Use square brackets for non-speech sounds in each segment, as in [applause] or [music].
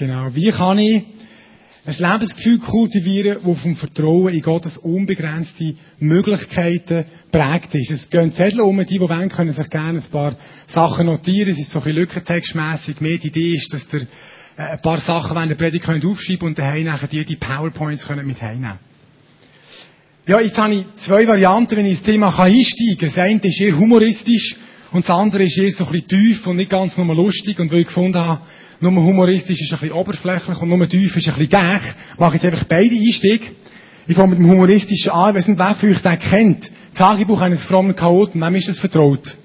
Genau. Wie kann ich ein Lebensgefühl kultivieren, das vom Vertrauen in Gottes unbegrenzte Möglichkeiten prägt ist. Es gehen Zettel um, die, die wollen, können sich gerne ein paar Sachen notieren. Es ist so ein bisschen lückentextmässig. Mehr die Idee ist, dass ihr äh, ein paar Sachen während der Predigt könnt aufschreiben und daheim nachher die, PowerPoints können mit heimnehmen. Ja, jetzt habe ich zwei Varianten, wenn ich ins Thema einsteigen kann. Das eine ist eher humoristisch und das andere ist eher so ein bisschen tief und nicht ganz nur lustig. Und weil ich gefunden habe, nur humoristisch ist ein bisschen oberflächlich und nur tief ist ein bisschen gäch, mache ich jetzt einfach beide Einstiege. Ich fange mit dem humoristischen an. Ich weiß nicht, wer von euch den kennt. Das Tagebuch eines frommen Chaoten. Wem ist das vertraut?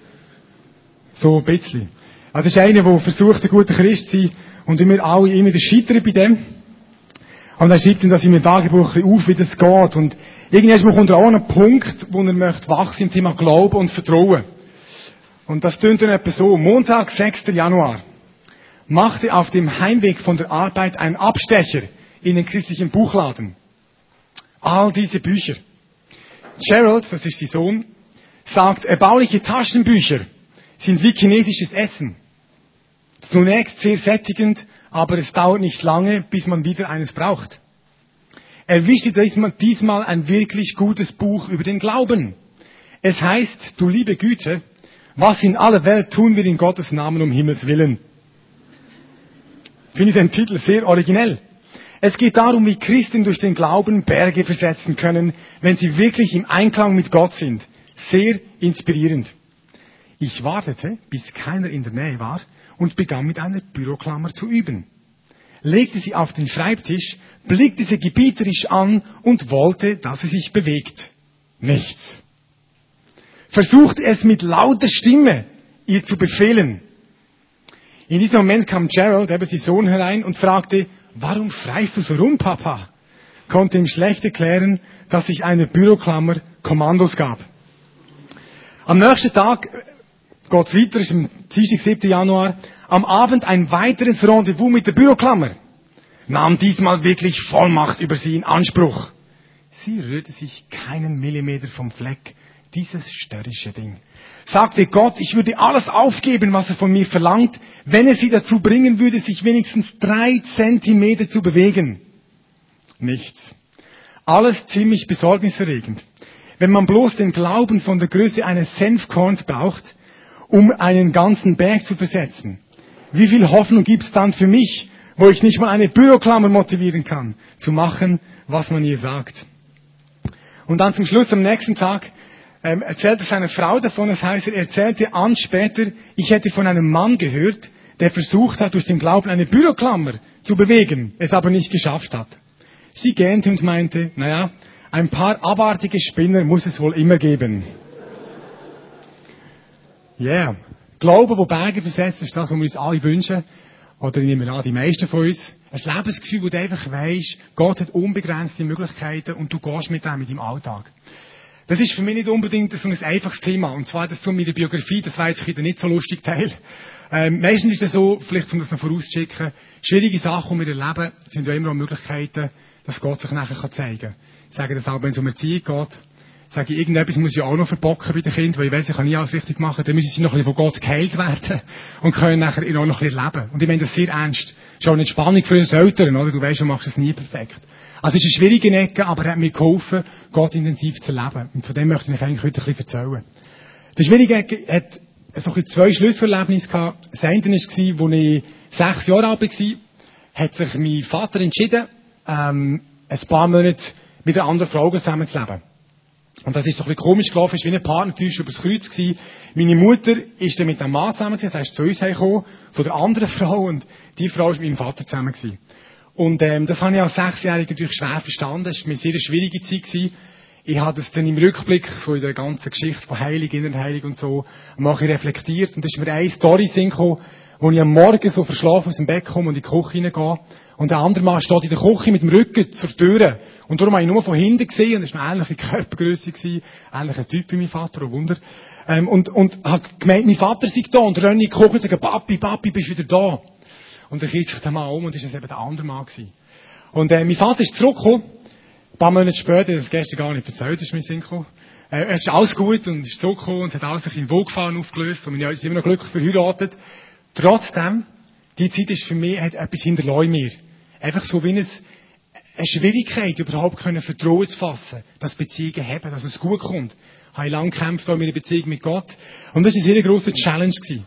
So ein bisschen. Also, das ist einer, der versucht, ein guter Christ zu sein und wir alle immer wieder scheitern bei dem. Und er schreibt dann das in meinem Tagebuch auf, wie das geht. Und irgendwann kommt er auch an einen Punkt, wo er möchte wachsen im Thema Glauben und Vertrauen. Und das tönt dann etwa so. Montag, 6. Januar. Machte auf dem Heimweg von der Arbeit einen Abstecher in den christlichen Buchladen. All diese Bücher. Gerald, das ist sein Sohn, sagt, erbauliche Taschenbücher sind wie chinesisches Essen. Zunächst sehr sättigend, aber es dauert nicht lange, bis man wieder eines braucht. Er wischte diesmal ein wirklich gutes Buch über den Glauben. Es heißt, du liebe Güte, was in aller Welt tun wir in Gottes Namen um Himmels Willen? Finde ich den Titel sehr originell. Es geht darum, wie Christen durch den Glauben Berge versetzen können, wenn sie wirklich im Einklang mit Gott sind. Sehr inspirierend. Ich wartete, bis keiner in der Nähe war und begann mit einer Büroklammer zu üben. Legte sie auf den Schreibtisch, blickte sie gebieterisch an und wollte, dass sie sich bewegt. Nichts. Versuchte es mit lauter Stimme, ihr zu befehlen. In diesem Moment kam Gerald, sein Sohn, herein und fragte, warum schreist du so rum, Papa? Konnte ihm schlecht erklären, dass ich einer Büroklammer Kommandos gab. Am nächsten Tag geht's weiter, ist am Dienstag, 7. Januar, am Abend ein weiteres Rendezvous mit der Büroklammer. Nahm diesmal wirklich Vollmacht über sie in Anspruch. Sie rührte sich keinen Millimeter vom Fleck, dieses störrische Ding. Sagte Gott, ich würde alles aufgeben, was er von mir verlangt, wenn er sie dazu bringen würde, sich wenigstens drei Zentimeter zu bewegen. Nichts. Alles ziemlich besorgniserregend. Wenn man bloß den Glauben von der Größe eines Senfkorns braucht, um einen ganzen Berg zu versetzen. Wie viel Hoffnung gibt's dann für mich, wo ich nicht mal eine Büroklammer motivieren kann, zu machen, was man ihr sagt? Und dann zum Schluss am nächsten Tag ähm, erzählte seine Frau davon, das heißt, er erzählte an später, ich hätte von einem Mann gehört, der versucht hat, durch den Glauben eine Büroklammer zu bewegen, es aber nicht geschafft hat. Sie gähnte und meinte, naja, ein paar abartige Spinner muss es wohl immer geben. Yeah. Glauben, wo Berge versetzt, ist das, was wir uns alle wünschen. Oder ich nehme an, die meisten von uns. Ein Lebensgefühl, wo du einfach weisst, Gott hat unbegrenzte Möglichkeiten und du gehst mit dem in deinem Alltag. Das ist für mich nicht unbedingt so ein einfaches Thema. Und zwar das zu meiner Biografie, das war jetzt wieder nicht so lustig Teil. Ähm, meistens ist es so, vielleicht um das noch vorauszuschicken, schwierige Sachen, die wir erleben, sind ja immer auch Möglichkeiten, dass Gott sich nachher zeigen kann. Ich sage das auch, wenn es um Erziehung geht sage ich, irgendetwas muss ich auch noch verbocken bei den Kindern, weil ich weiß, ich kann nie alles richtig machen, dann müssen sie noch ein bisschen von Gott geheilt werden [laughs] und können nachher auch noch ein bisschen leben. Und ich meine das sehr ernst. Ist auch nicht Spannung für uns Eltern, oder? Du weißt, du machst es nie perfekt. Also es ist eine schwierige Ecke, aber er hat mir geholfen, Gott intensiv zu leben. Und von dem möchte ich euch eigentlich heute ein bisschen erzählen. Die schwierige Ecke hat so ein zwei Schlüsselerlebnisse gehabt. Das eine war, als ich sechs Jahre alt war, hat sich mein Vater entschieden, ähm, ein paar Monate mit einer anderen Frau zusammenzuleben. Und das ist so ein bisschen komisch gelaufen, ist wie ein Partnertäusch übers Kreuz gewesen. Meine Mutter ist dann mit einem Mann zusammen gewesen, der ist zu uns gekommen, von der anderen [laughs] Frau, und die Frau ist mit meinem Vater zusammen gewesen. Und, ähm, das habe ich als Sechsjähriger natürlich schwer verstanden. Es war eine sehr schwierige Zeit gewesen. Ich habe das dann im Rückblick von der ganzen Geschichte von Heilig, Innerheilig und so, mache ich reflektiert. Und da ist mir eine Story gekommen, wo ich am Morgen so verschlafen aus dem Bett komme und in die Küche hineingehe. Und der andere Mann steht in der Küche mit dem Rücken zur Tür. Und darum habe ich nur von hinten gesehen, und es war eine ähnliche Körpergröße, gewesen, ähnlicher Typ wie mein Vater, ein Wunder. Ähm, und, und habe gemeint, mein Vater sei da, und renne in die Küche und sage, Papi, Papi, bist du wieder da? Und dann kehrt sich der Mann um, und ist das eben der andere Mann gewesen. Und, äh, mein Vater ist zurückgekommen, ein paar Monate später, das gestern gar nicht erzählt, ist mir Sinn gekommen. Äh, es ist alles gut, und ist zurückgekommen, und hat alles sich in Wohlgefallen aufgelöst, und wir sind immer noch glücklich verheiratet. Trotzdem Die Zeit ist für mich, hat etwas hinterlassen mir. Einfach so wie eine, eine Schwierigkeit, überhaupt können Vertrauen zu fassen, dass Beziehungen haben, dass es gut kommt. Ich habe lange gekämpft in meiner Beziehung mit Gott. Und das war eine sehr grosse Challenge. Gewesen.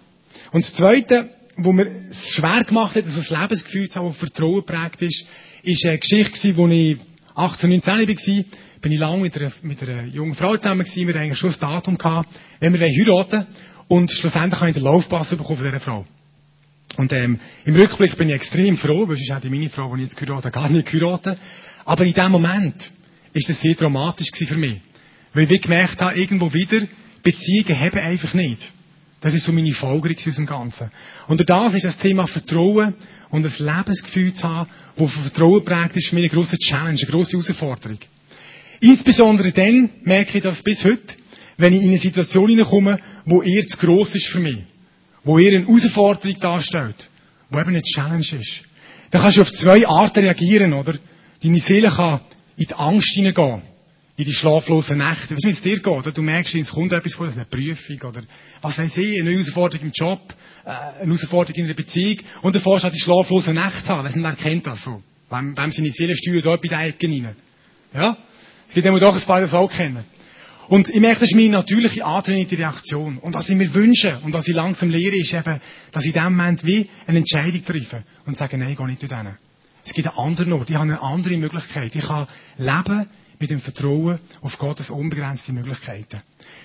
Und das Zweite, wo mir es schwer gemacht hat, also das Lebensgefühl zu haben, das Vertrauen geprägt ist, ist eine Geschichte, wo ich 18, 19 war, bin ich lange mit einer, mit einer jungen Frau zusammen gewesen. Wir hatten eigentlich schon das Datum gehabt, wenn wir heiraten Und schlussendlich habe ich den Laufpass bekommen von dieser Frau. Und ähm, im Rückblick bin ich extrem froh, weil sonst hätte meine Frau, die ich jetzt geheiratet gar nicht geheiratet. Aber in dem Moment ist das sehr dramatisch für mich. Weil ich gemerkt habe, irgendwo wieder, Beziehungen haben einfach nicht. Das ist so meine Folgerung aus dem Ganzen. Und das ist das Thema Vertrauen und ein Lebensgefühl zu haben, das von Vertrauen prägt ist, für mich eine grosse Challenge, eine grosse Herausforderung. Insbesondere dann merke ich das bis heute, wenn ich in eine Situation hineinkomme, wo eher zu gross ist für mich. Wo eher eine Herausforderung darstellt. Wo eben eine Challenge ist. Dann kannst du auf zwei Arten reagieren, oder? Deine Seele kann in die Angst hineingehen. In die schlaflosen Nächte. Wie es dir geht? Du merkst, es kommt etwas vor, eine Prüfung, oder was weiß ich, eine Herausforderung im Job, äh, eine Herausforderung in einer Beziehung, und dann fährst du die schlaflosen Nächte haben. Weißt du, wer kennt das so? Wem, wem seine Seele steuert dort bei den Ecken rein? Ja? Es gibt immer doch ein paar, die das auch kennen. Und ich merke, das ist meine natürliche antrainierte Reaktion. Und was ich mir wünsche und was ich langsam lehre, ist eben, dass ich in dem Moment wie eine Entscheidung treffe und sage, nein, ich gehe nicht zu denen. Es gibt einen anderen Ort. Ich habe eine andere Möglichkeit. Ich kann leben mit dem Vertrauen auf Gottes unbegrenzte Möglichkeiten.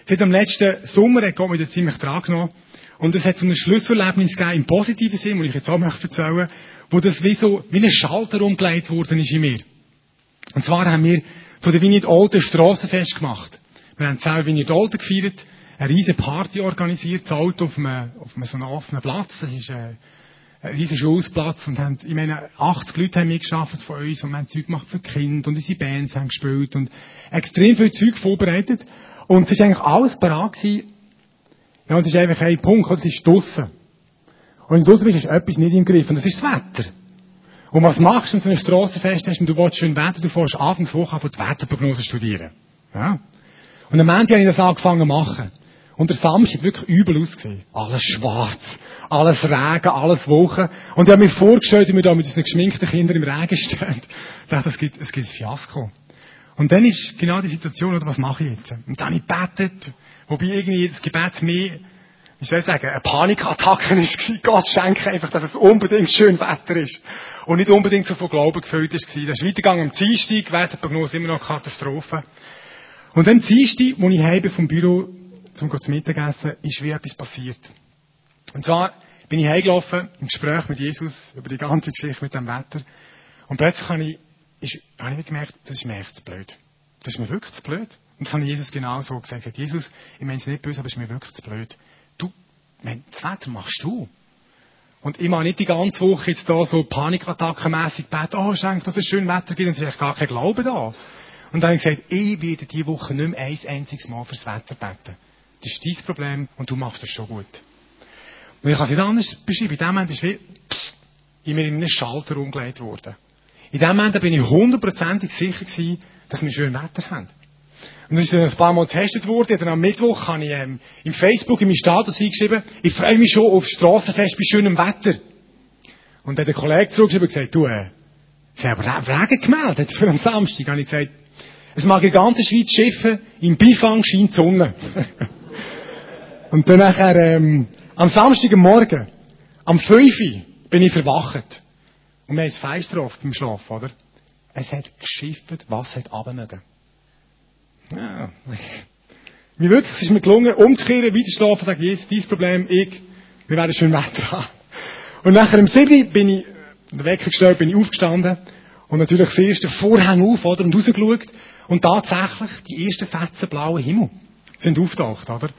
Seit dem letzten Sommer hat Gott mich da ziemlich dran genommen. Und es hat so ein Schlüsselerlebnis gegeben, im positiven Sinn, wo ich jetzt auch möchte erzählen, wo das wie so, wie ein Schalter umgelegt worden ist in mir. Und zwar haben wir von der Vignette Olten Strassenfest gemacht. Wir haben zusammen Vignette Olten gefeiert, eine riesige Party organisiert, Auto auf einem, auf einem so offenen Platz, das ist ein, ein riesiger Schulsplatz und haben, ich meine, 80 Leute haben mitgearbeitet von uns und wir haben Zeug gemacht für Kinder und unsere Bands haben gespielt und extrem viel Zeug vorbereitet und es ist eigentlich alles parat gewesen. Ja, und es ist einfach ein Punkt, es ist draussen. Und wenn du draussen bist, ist etwas nicht im Griff und das ist das Wetter. Und was machst du, wenn du so ein Strassenfest hast und du willst schön Wetter, du fährst Anfangswoche auf die Wetterprognose studieren. Ja. Und am Ende habe ich das angefangen zu machen. Und der Samstag hat wirklich übel ausgesehen. Alles schwarz, alles Regen, alles Wochen. Und ich habe mir vorgestellt, wie wir da mit unseren geschminkten Kindern im Regen stehen. Ich dachte, es gibt, es gibt ein Fiasko. Und dann ist genau die Situation, oder was mache ich jetzt? Und dann habe ich gebetet, wobei irgendwie das Gebet mehr wie soll ich sagen, eine Panikattacke war. Gott schenke einfach, dass es unbedingt schön Wetter ist. Und nicht unbedingt so von Glauben gefüllt ist. Das ist weitergegangen am Dienstag, Wetterprognose immer noch Katastrophe. Und dann Dienstag, als ich heim vom Büro zum zu Mittagessen, ist wie etwas passiert. Und zwar bin ich heimgelaufen, im Gespräch mit Jesus über die ganze Geschichte mit dem Wetter. Und plötzlich habe ich, ist, habe ich gemerkt, das ist mir echt zu blöd. Das ist mir wirklich zu blöd. Und das habe Jesus genau so gesagt. Jesus, ich meine es nicht böse, aber es ist mir wirklich zu blöd. Du, das Wetter machst du. Und ich mache nicht die ganze Woche jetzt da so panikattackenmässig beten, oh, schenk, dass es schön Wetter gibt, und es ist gar kein Glaube da. Und dann habe ich gesagt, ich werde diese Woche nicht mehr ein einziges Mal fürs Wetter beten. Das ist dein Problem und du machst das schon gut. Und ich kann es nicht anders beschreiben. In dem Moment ist wie, in mir in einen Schalter umgelegt worden. In dem Moment bin ich hundertprozentig sicher gewesen, dass wir schön Wetter haben. Und das ist ein paar Mal getestet worden. Dann am Mittwoch habe ich ähm, im Facebook in meinem Status eingeschrieben, ich freue mich schon auf Strassenfest bei schönem Wetter. Und dann hat der Kollege zurückgeschrieben und gesagt, du, äh, sie haben Regen gemeldet für am Samstag. Habe ich gesagt, es mag in der ganzen Schweiz schiffen, im Beifang scheint die Sonne. [laughs] und dann nachher, ähm, am Samstagmorgen, am 5 Uhr, bin ich verwacht. Und wir haben es Fenster oft beim Schlafen, oder? Es hat geschifft, was hat runtermögen. Ja. Mir wirklich, es ist mir gelungen, umzukehren, weiter schlafen, sagen, Jesus, dein Problem, ich, wir werden schön Wetter haben. Und nachher im 7. bin ich, der Wecker gestellt, bin ich aufgestanden, und natürlich das erste Vorhang auf, oder, und rausgeschaut, und tatsächlich, die ersten Fetzen blauen Himmel sind auftaucht, oder?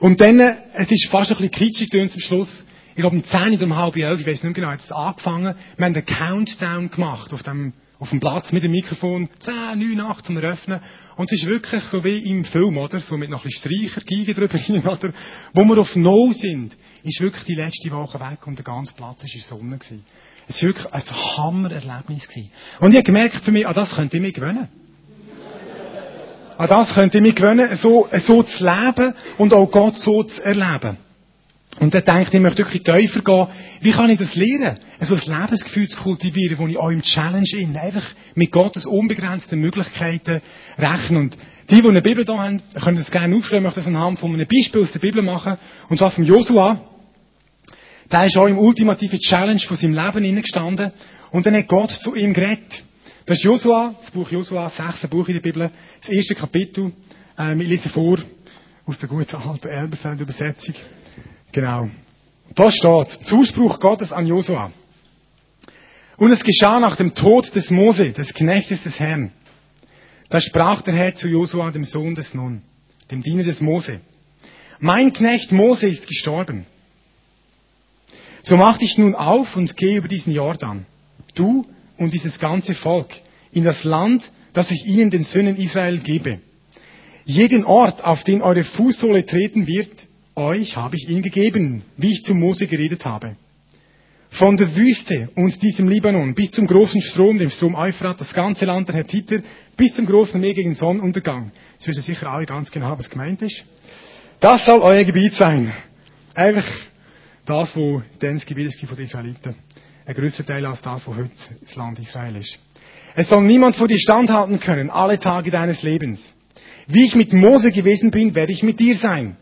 Und dann, äh, es ist fast ein bisschen kitschig zum Schluss. Ich glaube, um 10 oder um halb elf, ich weiß nicht mehr genau, hat es angefangen. Wir haben einen Countdown gemacht auf dem, auf dem Platz mit dem Mikrofon. 10, 9, 8 zum Eröffnen. Und es ist wirklich so wie im Film, oder? So mit noch ein bisschen Streicher, Geigen drüber hin, [laughs] oder? Wo wir auf No sind, ist wirklich die letzte Woche weg und der ganze Platz war in Sonne gewesen. Es war wirklich ein Hammererlebnis gewesen. Und ich habe gemerkt für mich, an das könnte ich mich gewöhnen. An das könnte ich mich gewöhnen, so, so zu leben und auch Gott so zu erleben. Und er denkt, ich möchte wirklich tiefer gehen. Wie kann ich das lernen? So ein Lebensgefühl zu kultivieren, wo ich auch im Challenge in, einfach mit Gottes unbegrenzten Möglichkeiten rechne. Und die, die eine Bibel da haben, können das gerne aufschreiben. Ich möchte das anhand von einem Beispiel aus der Bibel machen. Und zwar von Josua. Der ist auch im ultimativen Challenge von seinem Leben gestanden. Und dann hat Gott zu ihm geredet. Das ist Josua, das Buch Josua, das sechste Buch in der Bibel, das erste Kapitel. Ähm, ich lese vor aus der guten alten Elberfeld-Übersetzung. Genau. Da steht, Zuspruch Gottes an Josua. Und es geschah nach dem Tod des Mose, des Knechtes des Herrn. Da sprach der Herr zu Josua, dem Sohn des Nun, dem Diener des Mose. Mein Knecht Mose ist gestorben. So mach dich nun auf und geh über diesen Jordan, du und dieses ganze Volk, in das Land, das ich ihnen den Söhnen Israel gebe. Jeden Ort, auf den eure Fußsohle treten wird, euch habe ich ihn gegeben, wie ich zu Mose geredet habe. Von der Wüste und diesem Libanon bis zum großen Strom, dem Strom Euphrat, das ganze Land der Hethiter, bis zum großen Meer gegen Sonnenuntergang. Jetzt wissen sicher alle ganz genau, was gemeint ist. Das soll euer Gebiet sein. Einfach das, wo dann das Gebiet ist von den Israeliten. Ein größer Teil als das, wo heute das Land Israel ist. Es soll niemand vor dir standhalten können, alle Tage deines Lebens. Wie ich mit Mose gewesen bin, werde ich mit dir sein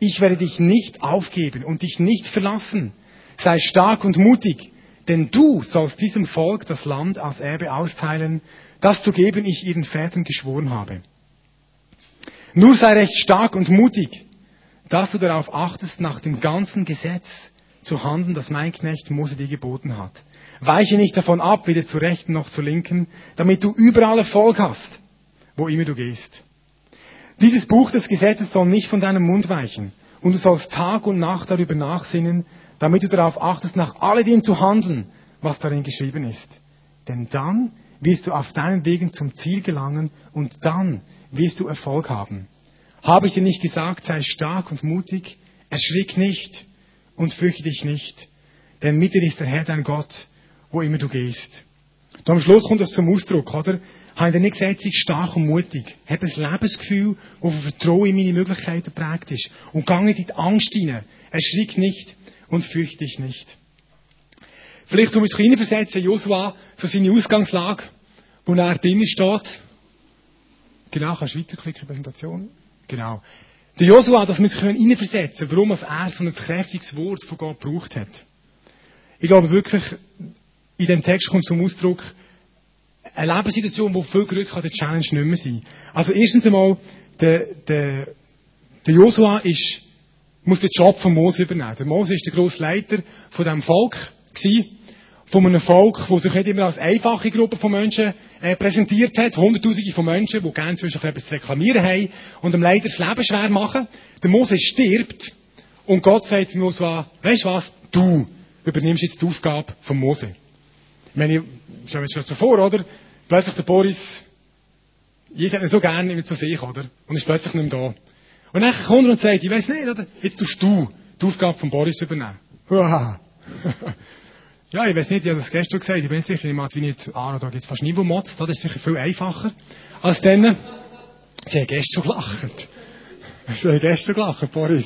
ich werde dich nicht aufgeben und dich nicht verlassen. Sei stark und mutig, denn du sollst diesem Volk das Land als Erbe austeilen, das zu geben ich ihren Vätern geschworen habe. Nur sei recht stark und mutig, dass du darauf achtest, nach dem ganzen Gesetz zu handeln, das mein Knecht Mose dir geboten hat. Weiche nicht davon ab, weder zur rechten noch zur linken, damit du überall Erfolg hast, wo immer du gehst. Dieses Buch des Gesetzes soll nicht von deinem Mund weichen. Und du sollst Tag und Nacht darüber nachsinnen, damit du darauf achtest, nach alledem zu handeln, was darin geschrieben ist. Denn dann wirst du auf deinen Wegen zum Ziel gelangen und dann wirst du Erfolg haben. Habe ich dir nicht gesagt, sei stark und mutig, erschrick nicht und fürchte dich nicht, denn mit dir ist der Herr dein Gott, wo immer du gehst. Und am Schluss kommt das zum Ausdruck, oder? habe ich nicht gesagt, sei stark und mutig. Habe ein Lebensgefühl, das von Vertrauen in meine Möglichkeiten geprägt ist. Und geh nicht in die Angst hinein. Erschrick nicht und fürchte dich nicht. Vielleicht zum Beispiel versetzen, Josua, so seine Ausgangslage, wo er drinnen steht. Genau, kannst du weiterklicken, Präsentation? Genau. Der Josua, dass wir uns hineinversetzen warum er so ein kräftiges Wort von Gott gebraucht hat. Ich glaube wirklich, in dem Text kommt zum Ausdruck, eine Lebenssituation, die viel größer kann der Challenge nicht mehr sein. Also erstens einmal, der, der, der Joshua ist, muss den Job von Mose übernehmen. Der Mose ist der grosse Leiter von diesem Volk gewesen. Von einem Volk, das sich nicht immer als einfache Gruppe von Menschen äh, präsentiert hat. Hunderttausende von Menschen, die gerne zwischen etwas zu reklamieren haben und dem Leiter das Leben schwer machen. Der Mose stirbt und Gott sagt zu Joshua, weißt du was, du übernimmst jetzt die Aufgabe von Mose. Ich meine, stell mir schon so vor, oder? Plötzlich der Boris, Jesus hat ihn so gerne immer zu sich, oder? Und ist plötzlich nicht mehr da. Und dann kommt er und sagt, ich weiss nicht, oder? Jetzt tust du die Aufgabe von Boris übernehmen. [laughs] ja, ich weiß nicht, ich habe das gestern gesagt, ich bin sicher, ich mache wie nicht, ah, da gibt es fast niemand, das ist sicher viel einfacher als dann. Sie haben gestern gelacht. Sie haben gestern gelacht, Boris.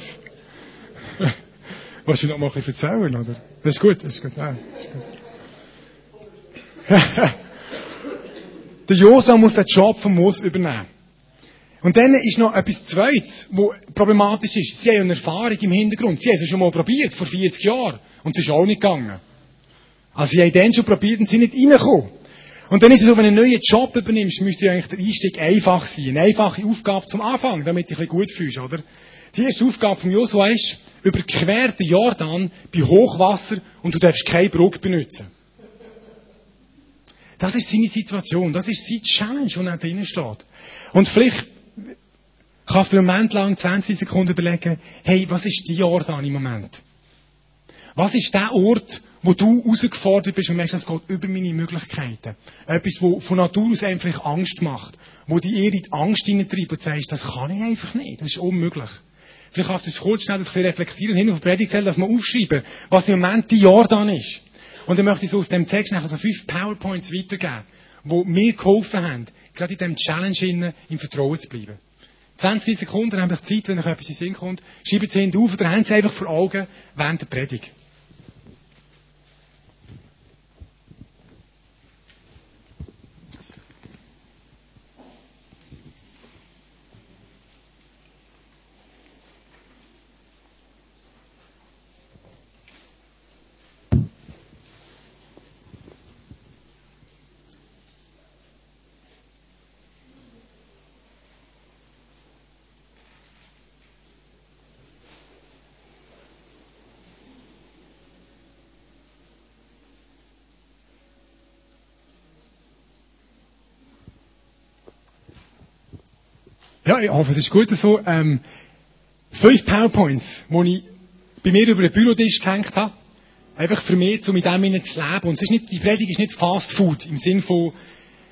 Willst du noch mal ein bisschen erzählen, oder? Das ist gut, das ist gut, ja, ist gut. [laughs] Der Josa muss den Job von Mose übernehmen. Und dann ist noch etwas Zweites, wo problematisch ist. Sie haben eine Erfahrung im Hintergrund. Sie haben es schon mal probiert, vor 40 Jahren. Und es ist auch nicht gegangen. Also sie haben dann schon probiert und sind nicht reingekommen. Und dann ist es so, wenn du einen neuen Job übernimmst, müsste eigentlich der Einstieg einfach sein. Eine einfache Aufgabe zum Anfang, damit du dich ein bisschen gut fühlst, oder? Die erste Aufgabe von Joshua ist, überquer den Jordan bei Hochwasser und du darfst keine Brücke benutzen. Das ist seine Situation. Das ist seine Challenge, die er drinnen steht. Und vielleicht kannst du einen Moment lang 20 Sekunden überlegen, hey, was ist die Jordan im Moment? Was ist der Ort, wo du herausgefordert bist und merkst, das geht über meine Möglichkeiten? Etwas, wo von Natur aus einfach Angst macht. Wo die eher in die Angst hineintreibt und sagst, das kann ich einfach nicht. Das ist unmöglich. Vielleicht kannst du das kurz schnell das reflektieren, hin auf die dass wir aufschreiben, was im Moment die Jordan ist. Und dann möchte ich so aus dem Text nachher so fünf PowerPoints weitergeben, die mir geholfen haben, gerade in diesem Challenge innen im Vertrauen zu bleiben. 20 Sekunden, dann habe ich Zeit, wenn euch etwas in den Sinn kommt. Schreibt es hinten auf oder haben sie einfach vor Augen während der Predigt. Ja, ich hoffe, es ist gut so. Ähm, fünf PowerPoints, die ich bei mir über den Bürotisch gehängt habe. Einfach für mich, um mit dem zu leben. Und es ist nicht, die Predigt ist nicht Fast Food im Sinne von,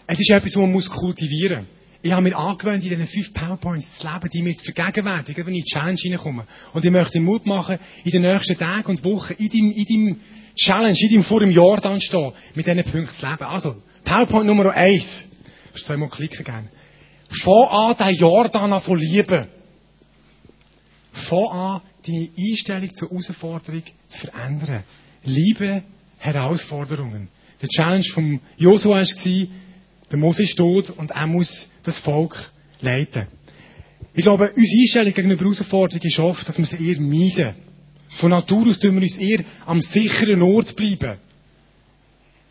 es ist etwas, was man muss kultivieren muss. Ich habe mir angewöhnt, in diesen fünf PowerPoints zu leben, die mir zu vergegenwärtigen, wenn ich in die Challenge hineinkomme. Und ich möchte Mut machen, in den nächsten Tagen und Wochen in deinem, in deinem Challenge, in deinem vor dem Jordan stehen, mit diesen Punkten zu leben. Also, PowerPoint Nummer eins. Du zweimal klicken gerne. Fang an, den Jordan zu lieben. Fang an, deine Einstellung zur Herausforderung zu verändern. Liebe Herausforderungen. Der Challenge vom Joshua war, der Mose ist tot und er muss das Volk leiten. Ich glaube, unsere Einstellung gegenüber Herausforderungen ist oft, dass wir sie eher meiden. Von Natur aus tun wir uns eher am sicheren Ort bleiben.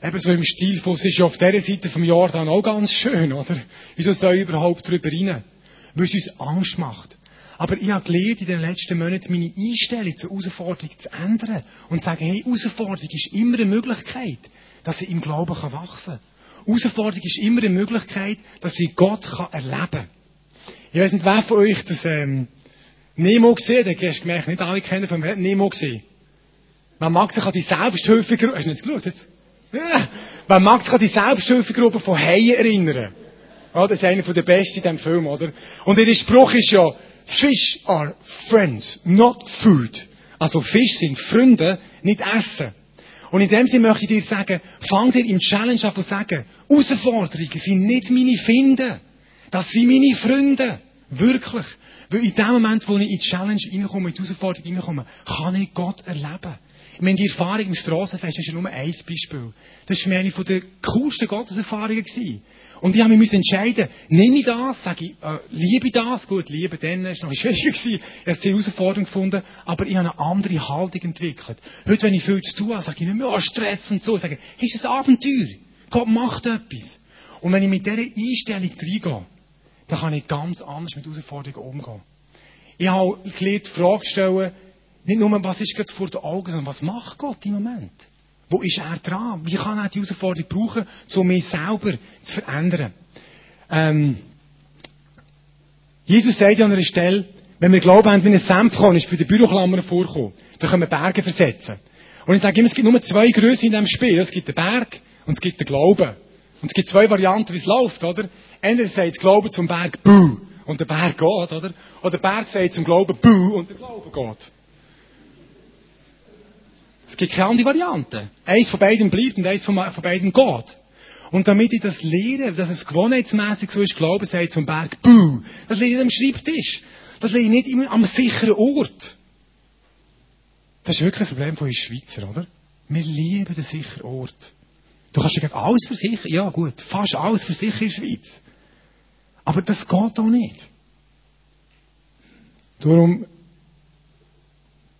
Eben so im Stil von, es ist ja auf dieser Seite vom Jordan auch ganz schön, oder? Wieso soll ich überhaupt drüber rein? Weil es uns Angst macht. Aber ich habe gelernt, in den letzten Monaten meine Einstellung zur Herausforderung zu ändern und zu sagen, hey, Herausforderung ist immer eine Möglichkeit, dass ich im Glauben wachsen kann. Herausforderung ist immer eine Möglichkeit, dass ich Gott erleben kann. Ich weiß nicht, wer von euch das ähm, Nemo gesehen hat. Hast gemerkt, nicht alle kennen von mir. Nemo gesehen. Man mag sich an die Selbsthilfegruppe... Hast du nicht geschaut jetzt? Ja. Man mag sich an die Selbsthilfegruppe von Haien erinnern. Ja, das ist einer der besten in diesem Film, oder? Und ihr Spruch ist ja, Fish are friends, not food. Also Fisch sind Freunde, nicht Essen. Und in dem Sinne möchte ich dir sagen, fang dir im Challenge an zu sagen, Herausforderungen sind nicht meine Finde. Das sind meine Freunde. Wirklich. Weil in dem Moment, wo ich in die Challenge reinkomme, in die Herausforderung reinkomme, kann ich Gott erleben. Ich meine, die Erfahrung im Strassenfest ist ja nur ein Beispiel. Das war eine der coolsten Gotteserfahrungen. Gewesen. Und ich habe mich entscheiden, nehme ich das, sage ich, äh, liebe das, gut, liebe dann, ist noch [laughs] schwieriger gewesen, ich habe die Herausforderung gefunden, aber ich habe eine andere Haltung entwickelt. Heute, wenn ich viel zu tun habe, sage ich nicht mehr, oh, Stress und so, ich sage, ist ein Abenteuer, Gott macht etwas. Und wenn ich mit dieser Einstellung reingehe, dann kann ich ganz anders mit Herausforderungen umgehen. Ich habe gelernt, die Frage zu stellen, nicht nur, was ist gerade vor den Augen, sondern was macht Gott im Moment? Wo ist er dran? Wie kann er die Herausforderung brauchen, um mich selber zu verändern? Ähm, Jesus sagt an einer Stelle, wenn wir glauben haben, wie ein Senfkorn ist für die Büroklammern vorkommen, dann können wir Berge versetzen. Und ich sage immer, es gibt nur zwei Größen in diesem Spiel. Es gibt den Berg und es gibt den Glauben. Und es gibt zwei Varianten, wie es läuft, oder? Entweder sagt Glauben zum Berg, buh, und der Berg geht, oder? Oder der Berg sagt zum Glauben, buh, und der Glaube geht. Es gibt keine andere Variante. Eins von beiden bleibt und eins von, beiden geht. Und damit ich das lehre, dass es gewohnheitsmässig so ist, Glauben sagt zum Berg, buh, das lehre ich am Schreibtisch. Das lehre ich nicht immer am sicheren Ort. Das ist wirklich ein Problem von uns Schweizer, oder? Wir lieben den sicheren Ort. Du kannst dir alles versichern. Ja, gut, fast alles versichern in der Schweiz. Aber das geht auch nicht. Darum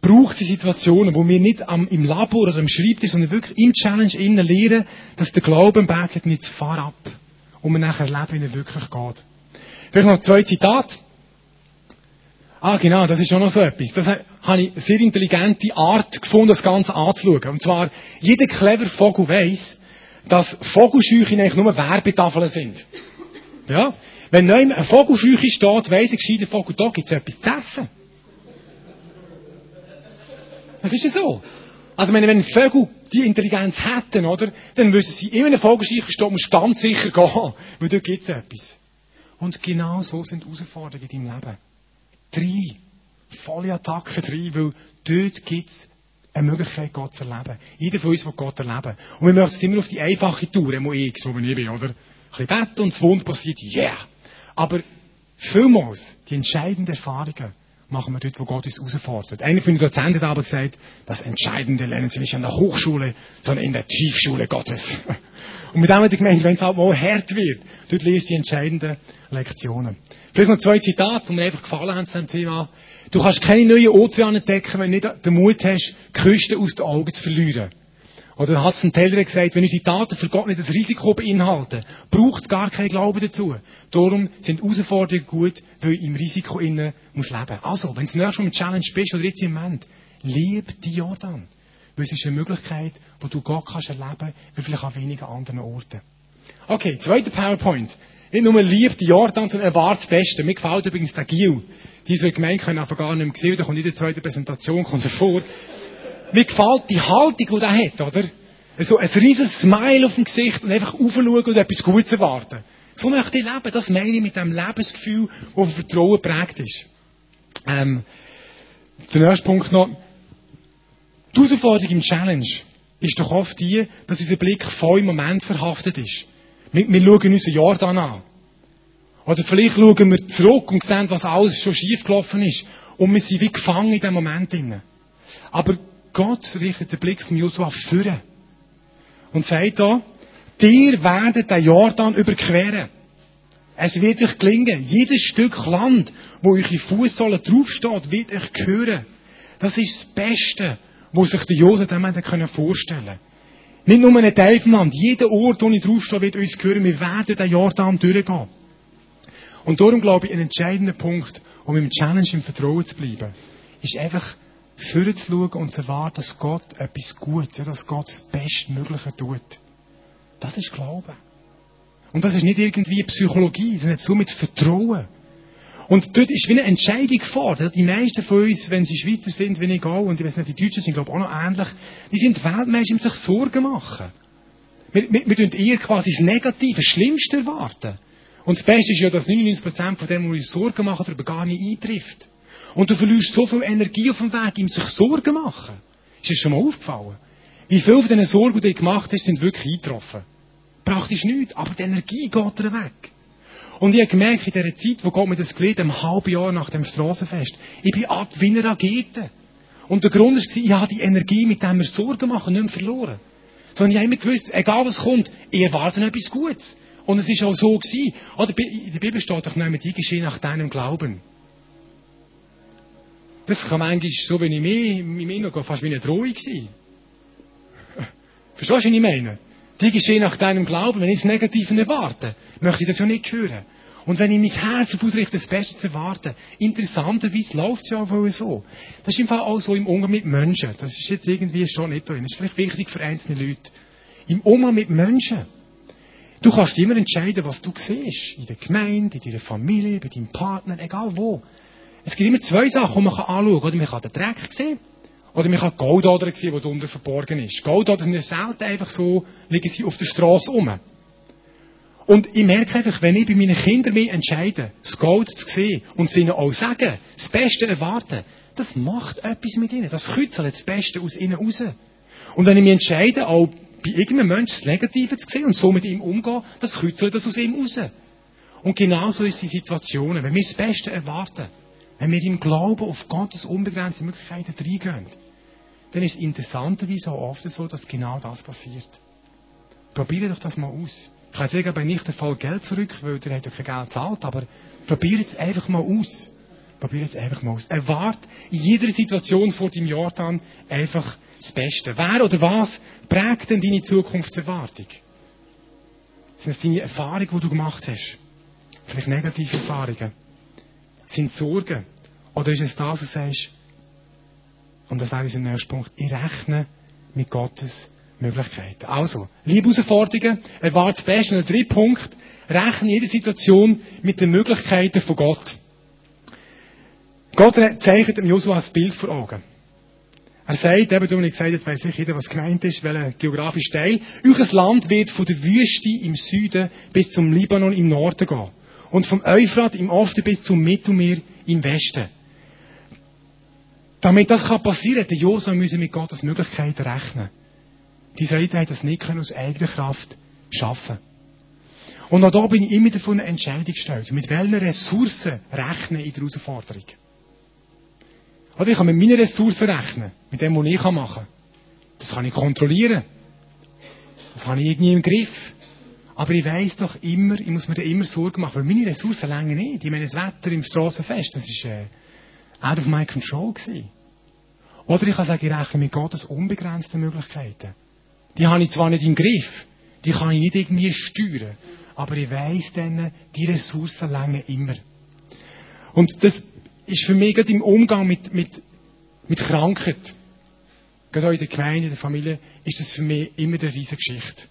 braucht es Situationen, wo wir nicht am, im Labor oder am Schreibtisch, sondern wirklich im Challenge innen lernen, dass der Glauben bergt nicht zu fahr ab. Und wir nachher leben, wie er wirklich geht. Vielleicht noch zwei Zitate. Ah, genau, das ist auch noch so etwas. Das habe ich eine sehr intelligente Art gefunden, das Ganze anzuschauen. Und zwar, jeder clever Vogel weiss, dass Vogelscheuchen eigentlich nur Werbetafeln sind. Ja? Wenn neu ein Vogelscheuche steht, weiss ein gescheiter Vogel, da gibt es etwas zu essen. Das ist ja so. Also, wenn, wenn Vögel die Intelligenz hätten, oder, dann wüssten sie, in einem Vogelscheuche steht, muss ganz sicher gehen, weil dort gibt es etwas. Und genau so sind Herausforderungen in deinem Leben. Drei. Volle Attacken drei, weil dort gibt es eine Möglichkeit, Gott zu erleben. Jeder von uns will Gott erleben. Und wir möchten es immer auf die einfache Tour, wo ich, so wie ich bin, oder? Ein bisschen beten und das Wunder passiert, yeah. Aber Vielmals die entscheidenden Erfahrungen machen wir dort, wo Gott uns herausfordert. Einer von den Dozenten hat aber gesagt, das Entscheidende lernen Sie nicht an der Hochschule, sondern in der Tiefschule Gottes. [laughs] Und mit dem hat er gemeint, wenn es halt mal hart wird, dort lernst du die entscheidenden Lektionen. Vielleicht noch zwei Zitate, die mir einfach gefallen haben zu diesem Thema. Du kannst keine neuen Ozeane entdecken, wenn du nicht den Mut hast, die Küste aus den Augen zu verlieren. Oder Hudson Taylor gesagt, wenn unsere Taten für Gott nicht das Risiko beinhalten, braucht es gar keinen Glauben dazu. Darum sind Herausforderungen gut, weil im Risiko innen muss leben. Also, wenn du nächstes Mal mit Challenge bist oder jetzt im Moment, lieb die Jordan. Weil es ist eine Möglichkeit, wo du Gott kannst erleben, wie vielleicht an wenigen anderen Orten. Okay, zweiter PowerPoint. Nicht nur lieb die Jordan, sondern erwartet das Beste. Mir gefällt übrigens der Gil. Die so gemeint können einfach gar nicht mehr sehen, da kommt in der zweiten Präsentation, kommt er vor. Mir gefällt die Haltung, die er hat, oder? So ein riesiges Smile auf dem Gesicht und einfach aufschauen und etwas Gutes erwarten. So möchte ich leben. Das meine ich mit dem Lebensgefühl, das von Vertrauen prägt ist. Ähm, der nächste Punkt noch. Die Herausforderung im Challenge ist doch oft die, dass unser Blick voll im Moment verhaftet ist. Wir, wir schauen unseren Jordan an. Oder vielleicht schauen wir zurück und sehen, was alles schon schiefgelaufen ist. Und wir sind wie gefangen in diesem Moment. Aber Gott richtet den Blick von Josua führen. Und sagt da, dir werdet den Jordan überqueren. Es wird euch gelingen. Jedes Stück Land, wo eure Fußsohle draufsteht, wird euch gehören. Das ist das Beste, was sich der Josef dem vorstellen können. Nicht nur ein Teil vom Land. Jeder Ort, wo ich draufstehe, wird uns gehören. Wir werden den Jordan durchgehen. Und darum glaube ich, ein entscheidender Punkt, um im Challenge im Vertrauen zu bleiben, ist einfach, führen zu schauen und zu erwarten, dass Gott etwas Gutes, dass Gott das Bestmögliche tut. Das ist Glauben. Und das ist nicht irgendwie Psychologie, sondern so mit Vertrauen. Und dort ist wie eine Entscheidung vor. Die meisten von uns, wenn sie Schweizer sind, wenn ich gehe, und ich weiß nicht, die Deutschen sind, glaube ich, auch noch ähnlich, die sind Weltmeister, um sich Sorgen machen. Wir, wir, wir tun eher quasi das Negative, das Schlimmste erwarten. Und das Beste ist ja, dass 99% von dem, wir uns Sorgen machen, darüber gar nicht eintrifft. Und du verlierst so viel Energie auf dem Weg, ihm sich Sorgen machen. Ist dir schon mal aufgefallen? Wie viele von diesen Sorgen, die du gemacht hast, sind wirklich eingetroffen? Praktisch nichts, aber die Energie geht dir weg. Und ich habe gemerkt, in dieser Zeit, wo Gott mir das gelegt einem halben Jahr nach dem Strassenfest, ich bin ab wie eine Rakete. Und der Grund war, ich habe die Energie, mit der wir Sorgen machen, nicht mehr verloren. Sondern ich habe immer gewusst, egal was kommt, ich erwarte etwas Gutes. Und es ist auch so gewesen. Oder in der Bibel steht doch nicht die geschehen nach deinem Glauben. Das kann manchmal, so wenn ich mich, mich noch fast wie eine Drohung sein. [laughs] Verstehst du, was ich meine? Die geschehen nach deinem Glauben. Wenn ich das Negative erwarte, möchte ich das ja nicht hören. Und wenn ich mein Herz darauf ausrichte, das Beste zu erwarten, interessanterweise läuft es ja auch so. Das ist im Fall auch so im Umgang mit Menschen. Das ist jetzt irgendwie schon nicht drin. Das ist vielleicht wichtig für einzelne Leute. Im Umgang mit Menschen. Du kannst immer entscheiden, was du siehst. In der Gemeinde, in deiner Familie, bei deinem Partner, egal wo. Es gibt immer zwei Sachen, die man anschauen kann. Oder man kann den Dreck sehen. Oder man kann Goldader sehen, die unten verborgen ist. Goldader sind ja selten einfach so, liegen sie auf der Straße rum. Und ich merke einfach, wenn ich bei meinen Kindern mich entscheide, das Gold zu sehen und sie ihnen auch sagen, das Beste erwarten, das macht etwas mit ihnen. Das kützelt das Beste aus ihnen raus. Und wenn ich mich entscheide, auch bei irgendeinem Menschen das Negative zu sehen und so mit ihm umgehen, das kützelt das aus ihm raus. Und genauso ist die Situation. Wenn wir das Beste erwarten, wenn wir im Glauben auf Gottes unbegrenzte Möglichkeiten reingehen, dann ist es interessanterweise auch oft so, dass genau das passiert. Probiere doch das mal aus. Ich kann jetzt bei nicht der Fall Geld zurück, weil der hat ja kein Geld gezahlt, aber probiere es einfach mal aus. Probiere es einfach mal aus. Erwart in jeder Situation vor dem Jordan einfach das Beste. Wer oder was prägt denn deine Zukunftserwartung? Sind es deine Erfahrungen, die du gemacht hast? Vielleicht negative Erfahrungen? Sind Sorgen? Oder ist es das, was du sagst, und das wäre unser nächster Punkt, ich rechne mit Gottes Möglichkeiten. Also, liebe Herausforderungen, erwarte das Beste. Und der dritte Punkt, rechne jede Situation mit den Möglichkeiten von Gott. Gott zeichnet dem Josua ein Bild vor Augen. Er sagt, eben, du ich gesagt, jetzt weiss ich jeder, was gemeint ist, welcher geografische Teil. Euer Land wird von der Wüste im Süden bis zum Libanon im Norden gehen und vom Euphrat im Osten bis zum Mittelmeer im Westen. Damit das passieren kann, Josua müssen mit Gottes Möglichkeiten rechnen. Die Israeliten haben das nicht aus eigener Kraft schaffen. Und auch da bin ich immer davon eine Entscheidung gestellt. Mit welchen Ressourcen rechne ich in der Herausforderung? Oder ich kann mit meinen Ressourcen rechnen. Mit dem, was ich machen kann. Das kann ich kontrollieren. Das habe ich irgendwie im Griff. Aber ich weiss doch immer, ich muss mir da immer Sorgen machen, weil meine Ressourcen länger nicht. Ich meine, das Wetter im Strassenfest, das ist äh, out of my control gewesen. Oder ich kann sagen, ich rechne mit Gottes unbegrenzte Möglichkeiten. Die habe ich zwar nicht im Griff, die kann ich nicht irgendwie steuern, aber ich weiss dann, die Ressourcen länger immer. Und das ist für mich gerade im Umgang mit, mit, mit Krankheit, gerade auch in der Gemeinde, in der Familie, ist das für mich immer eine riesige Geschichte.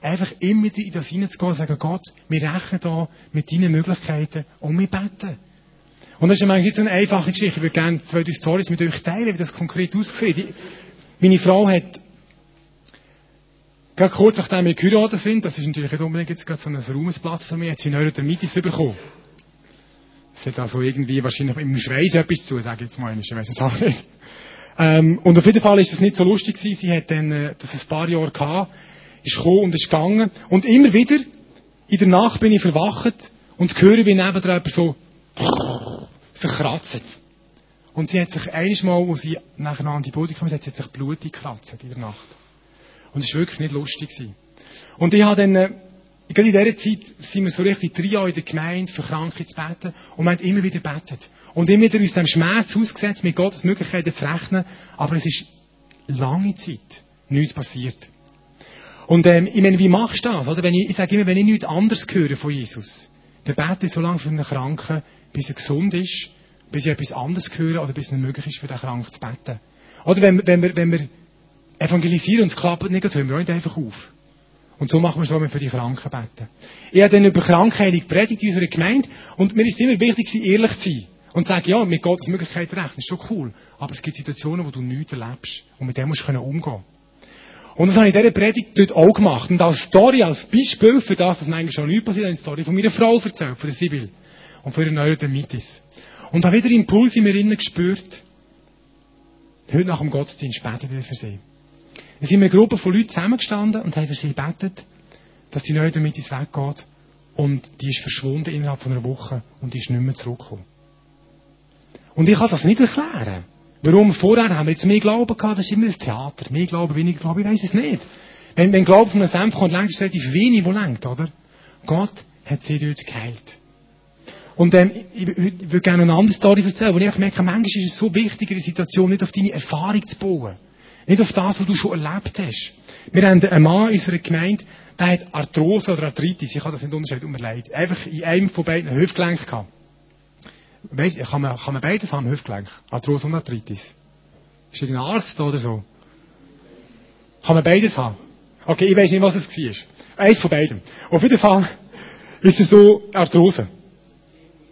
Einfach immer in das hineinzugehen und sagen, Gott, wir rechnen da mit deinen Möglichkeiten und wir beten. Und das ist manchmal so eine einfache Geschichte. Ich würde gerne zwei, drei Storys mit euch teilen, wie das konkret aussieht. meine Frau hat Gerade kurz nachdem wir geheiratet sind, das ist natürlich nicht unbedingt jetzt gerade so ein Ruhmesblatt für mich, hat sie Neurodermitis bekommen. Es hat also irgendwie wahrscheinlich dem Schweiß etwas zu, sage ich jetzt mal, ich weiß es auch nicht. Ähm, und auf jeden Fall ist es nicht so lustig gewesen. Sie hat dann, äh, das ein paar Jahre gehabt, ist gekommen und ist gegangen. Und immer wieder, in der Nacht bin ich verwacht und höre, wie neben der jemand so, sich kratzt. Und sie hat sich eines Mal, wo sie nachher noch Antibiotika hat, sie hat sich Blut gekratzt in der Nacht. Und es war wirklich nicht lustig. Gewesen. Und ich habe dann, äh, gerade in dieser Zeit sind wir so richtig drei Jahre in der Gemeinde für Kranke zu beten und wir haben immer wieder betet. Und immer wieder aus dem Schmerz ausgesetzt, mit Gottes Möglichkeiten zu rechnen. Aber es ist lange Zeit nichts passiert. Und ähm, ich meine, wie machst du das? Oder? Wenn ich, ich sage immer, wenn ich nichts anderes höre von Jesus, dann bete ich so lange für einen Kranken, bis er gesund ist, bis ich etwas anderes höre oder bis es nicht möglich ist, für den Kranken zu beten. Oder wenn, wenn, wir, wenn wir evangelisieren und es klappt nicht, hören wir auch nicht einfach auf. Und so machen wir es, wenn wir für die Kranken beten. Ich habe dann über Krankheilung predigt in unserer Gemeinde und mir ist immer wichtig, ehrlich zu sein. Und zu sagen, ja, mit Gottes Möglichkeit recht, das ist schon cool. Aber es gibt Situationen, wo du nichts erlebst. Und mit dem musst du umgehen Und das habe ich in dieser Predigt dort auch gemacht. Und als Story, als Beispiel für das, was eigentlich schon nicht passiert, habe ich eine Story von meiner Frau erzählt, von der Sibyl. Und von ihrer Neurodermitis. Und habe wieder Impuls in mir innen gespürt. Heute nach dem Gottesdienst beten wir für sie. Wir sind eine Gruppe von Leuten zusammengestanden und haben für sie gebetet, dass die Neurodermitis weggeht. Und die ist verschwunden innerhalb von einer Woche und die ist nicht mehr zurückgekommen. Und ich kann das nicht erklären. Warum? Vorher haben wir jetzt mehr Glauben gehabt, das ist immer ein Theater. Mehr Glauben, weniger Glauben, ich weiß es nicht. Wenn, wenn Glauben von einem Senf kommt, lenkt es relativ wenig, wo lenkt, oder? Gott hat sie dort geheilt. Und ähm, ich, ich würde gerne eine andere Story erzählen, wo ich merke, manchmal ist es so wichtig, in der Situation nicht auf deine Erfahrung zu bauen. Nicht auf das, was du schon erlebt hast. Wir haben einen Mann in unserer Gemeinde, der hat Arthrose oder Arthritis, ich kann das nicht unterscheiden, tut mir leid. Einfach in einem von beiden Hüftgelenk gehabt. Weißt, kann man, kann man beides haben, Hüftgelenk? Arthrose und Arthritis? Ist irgendein Arzt oder so? Kann man beides haben? Okay, ich weiß nicht, was es war. Eins von beiden. Auf jeden Fall ist es so Arthrose.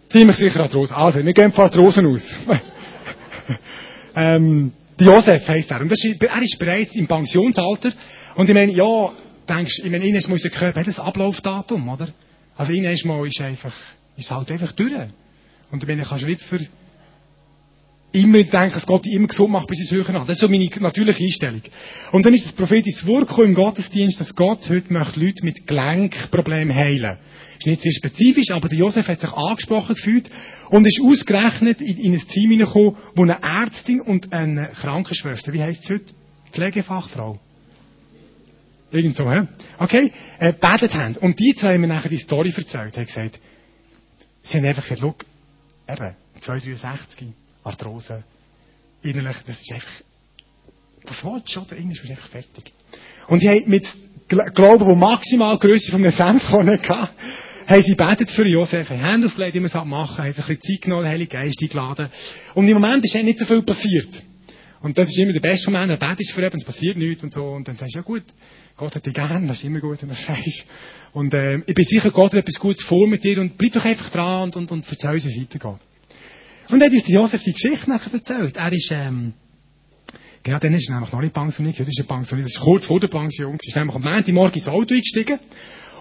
Ziemlich sicher Arthrose. Also, wir gehen von Arthrosen aus. [laughs] ähm, Josef heisst er. Und das ist, er ist bereits im Pensionsalter. Und ich meine, ja, denkst, ich meine, ihnen muss der Körper hat Ablaufdatum, oder? Also ihnen mal ist einfach, ist halt einfach durch. Und ich meine, kannst du für immer denken, dass Gott dich immer gesund macht, bis es höher nach. Das ist so meine natürliche Einstellung. Und dann ist das prophetische Wort im Gottesdienst, dass Gott heute möchte Leute mit Gelenkproblemen heilen. Ist nicht sehr spezifisch, aber der Josef hat sich angesprochen gefühlt und ist ausgerechnet in, in ein Team hineingekommen, wo eine Ärztin und eine Krankenschwester, wie heisst es heute? Pflegefachfrau. Irgend so, hä? Okay? Äh, betet haben. Und die zwei haben mir nachher die Story erzählt. Haben gesagt, sie haben einfach gesagt, schau, eben, 263, Arthrose, innerlich, das ist einfach, was willst du, oder? Innerlich ist einfach fertig. Und die haben mit Glauben, wo maximal Größe von einem Senf hatte, haben sie betet für Josef, haben Hände aufgelegt, wie man es machen, haben sich ein bisschen Zeit genommen, den Heiligen Geist eingeladen. Und im Moment ist nicht so viel passiert. Und das ist immer der beste Moment, er betet für eben, es passiert nichts und so. Und dann sagst du, ja gut, Gott hat dich gern, das ist immer gut, wenn du das sagst. Und äh, ich bin sicher, Gott hat etwas Gutes vor mit dir und bleib doch einfach dran und, und, und erzähl uns, wie es weitergeht. Und dann hat Josef die Geschichte nachher erzählt. Er ist, ähm, genau, dann ist er nämlich noch nicht pensioniert, das ist, pensioniert, das ist kurz vor der Pension, er ist nämlich am Montagmorgen ins Auto eingestiegen.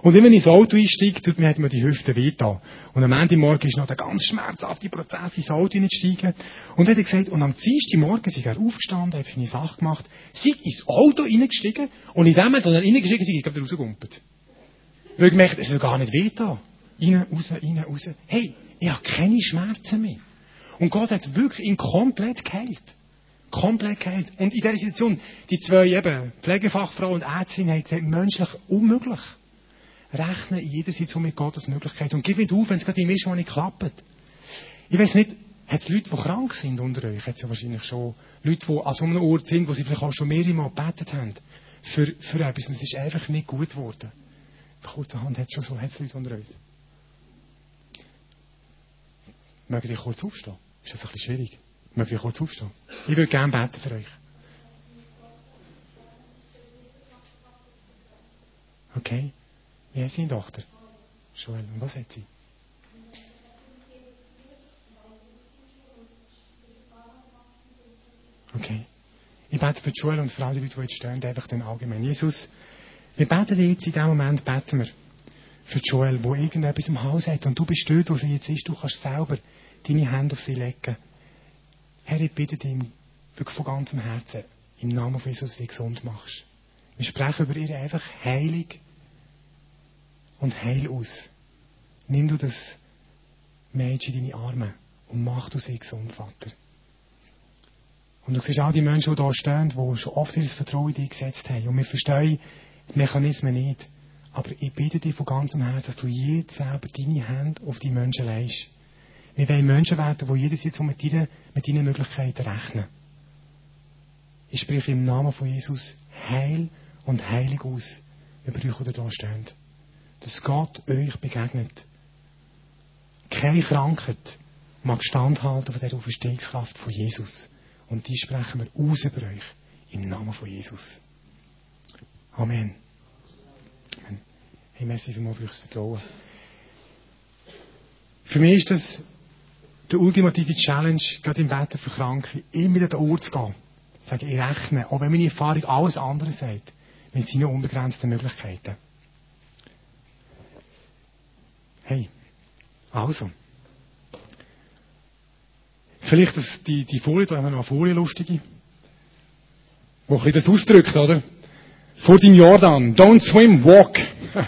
Und man ins Auto einsteigt, tut mir, hat man die Hüfte weh Und am Montagmorgen ist noch der ganz schmerzhafte Prozess ins Auto einsteigen. Und er hat gesagt, und am Dienstagmorgen ist er aufgestanden, hat seine Sache gemacht, sei ins Auto reingestiegen, und in dem als er reingestiegen ist, ist er gerade rausgegumpelt. Weil ich gemerkt, es soll gar nicht wehtun. Rein, raus, rein, raus. Hey, ich habe keine Schmerzen mehr. Und Gott hat wirklich ihn komplett geheilt. Komplett geheilt. Und in dieser Situation, die zwei eben, Pflegefachfrau und Ärztin, haben gesagt, menschlich unmöglich. Rechnen in jeder Situation mit Gottes Möglichkeit. Und gib nicht auf, wenn es gerade im ist, wo nicht klappt. Ich weiß nicht, hat es Leute, die krank sind unter euch? Hat es ja wahrscheinlich schon Leute, die an so einem Ort sind, wo sie vielleicht auch schon mehrere Mal gebetet haben. Für, für etwas. Und es ist einfach nicht gut geworden. Kurzerhand hat es schon so, hat es Leute unter uns. Mögt ihr kurz aufstehen? Ist das ein bisschen schwierig? Mögt ihr kurz aufstehen? Ich würde gerne beten für euch. Okay. Wie heißt Ihre Tochter? Joel. Und was hat sie? Okay. Ich bete für Joel und für alle Leute, die jetzt stehen, einfach den allgemein. Jesus, wir beten jetzt in diesem Moment, beten wir für Joel, wo irgendetwas im Haus hat und du bist dort, wo sie jetzt ist, du kannst selber deine Hände auf sie legen. Herr, ich bitte dich wirklich von ganzem Herzen, im Namen von Jesus, sie gesund machst. Wir sprechen über ihr einfach heilig und heil aus. Nimm du das Mädchen in deine Arme und mach du sie gesund, Vater. Und du siehst all die Menschen, die da stehen, die schon oft ihr Vertrauen in dich gesetzt haben. Und wir verstehen die Mechanismen nicht. Aber ich bitte dich von ganzem Herzen, dass du jetzt selber deine Hände auf die Menschen leist. Wir wollen Menschen werden, die jedes jetzt mit, deinen, mit deinen Möglichkeiten rechnen. Ich spreche im Namen von Jesus Heil und Heilig aus über euch, die da stehen. Dass Gott euch begegnet. Keine Krankheit mag standhalten von der Auferstehungskraft von Jesus. Und die sprechen wir aus über euch. Im Namen von Jesus. Amen. Amen. Hey, merci vielmals für euch Vertrauen. Für mich ist das die ultimative Challenge, gerade im Wetter für Kranke, immer wieder den Ort zu gehen. Sagen, ich rechne, auch wenn meine Erfahrung alles andere sagt, mit seinen unbegrenzten Möglichkeiten. Hey, also. Vielleicht das, die, die Folie, da haben wir noch eine Folie lustige, wo ein bisschen das ausdrückt, oder? Vor dem Jordan. Don't swim, walk. [laughs]